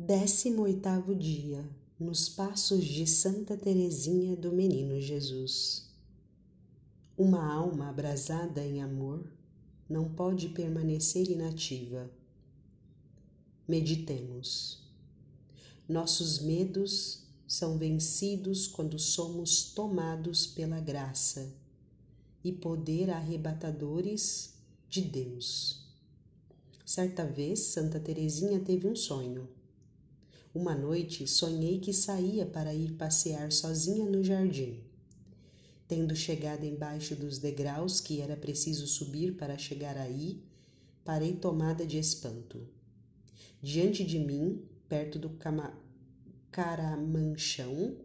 Décimo oitavo dia, nos passos de Santa Teresinha do Menino Jesus. Uma alma abrasada em amor não pode permanecer inativa. Meditemos. Nossos medos são vencidos quando somos tomados pela graça e poder arrebatadores de Deus. Certa vez, Santa Teresinha teve um sonho uma noite sonhei que saía para ir passear sozinha no jardim. Tendo chegado embaixo dos degraus que era preciso subir para chegar aí, parei tomada de espanto. Diante de mim, perto do caramanchão,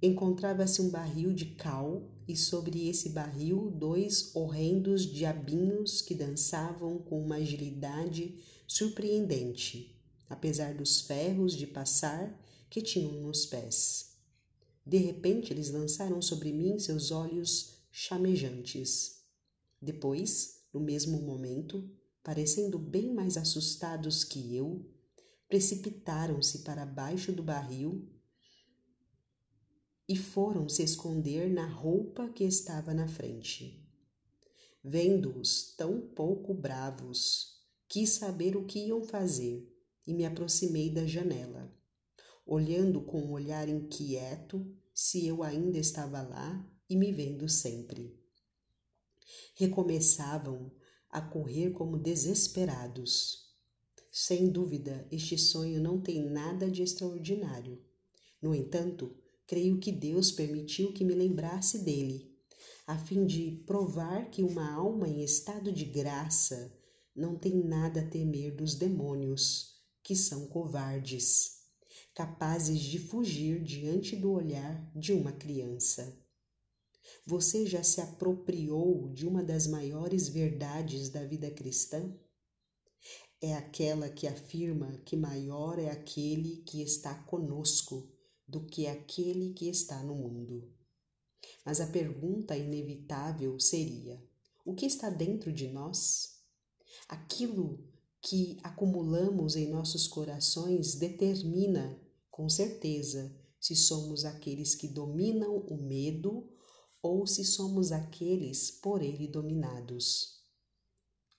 encontrava-se um barril de cal e sobre esse barril dois horrendos diabinhos que dançavam com uma agilidade surpreendente apesar dos ferros de passar que tinham nos pés. De repente eles lançaram sobre mim seus olhos chamejantes. Depois, no mesmo momento, parecendo bem mais assustados que eu, precipitaram-se para baixo do barril e foram se esconder na roupa que estava na frente. Vendo-os tão pouco bravos, quis saber o que iam fazer e me aproximei da janela, olhando com um olhar inquieto se eu ainda estava lá e me vendo sempre. Recomeçavam a correr como desesperados. Sem dúvida, este sonho não tem nada de extraordinário. No entanto, creio que Deus permitiu que me lembrasse dele, a fim de provar que uma alma em estado de graça não tem nada a temer dos demônios que são covardes, capazes de fugir diante do olhar de uma criança. Você já se apropriou de uma das maiores verdades da vida cristã? É aquela que afirma que maior é aquele que está conosco do que aquele que está no mundo. Mas a pergunta inevitável seria: o que está dentro de nós? Aquilo que acumulamos em nossos corações determina, com certeza, se somos aqueles que dominam o medo ou se somos aqueles por ele dominados.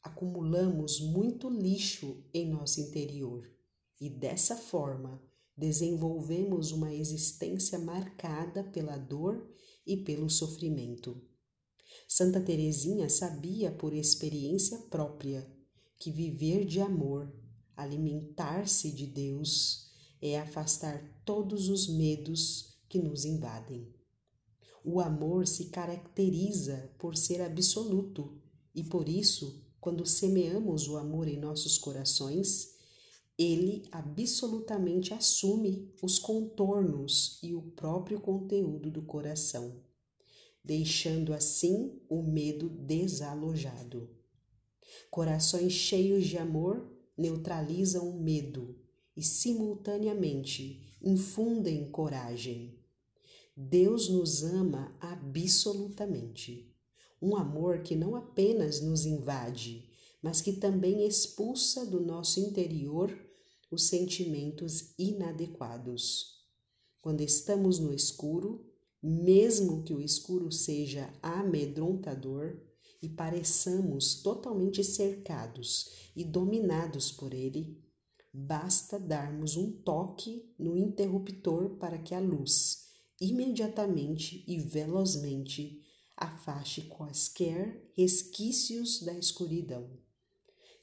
Acumulamos muito lixo em nosso interior e dessa forma desenvolvemos uma existência marcada pela dor e pelo sofrimento. Santa Teresinha sabia por experiência própria que viver de amor, alimentar-se de Deus, é afastar todos os medos que nos invadem. O amor se caracteriza por ser absoluto e por isso, quando semeamos o amor em nossos corações, ele absolutamente assume os contornos e o próprio conteúdo do coração, deixando assim o medo desalojado. Corações cheios de amor neutralizam o medo e, simultaneamente, infundem coragem. Deus nos ama absolutamente. Um amor que não apenas nos invade, mas que também expulsa do nosso interior os sentimentos inadequados. Quando estamos no escuro, mesmo que o escuro seja amedrontador, e pareçamos totalmente cercados e dominados por ele, basta darmos um toque no interruptor para que a luz, imediatamente e velozmente, afaste quaisquer resquícios da escuridão.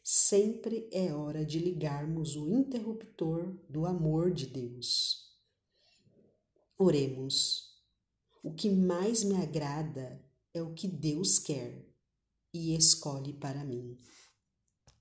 Sempre é hora de ligarmos o interruptor do amor de Deus. Oremos. O que mais me agrada é o que Deus quer e escolhe para mim.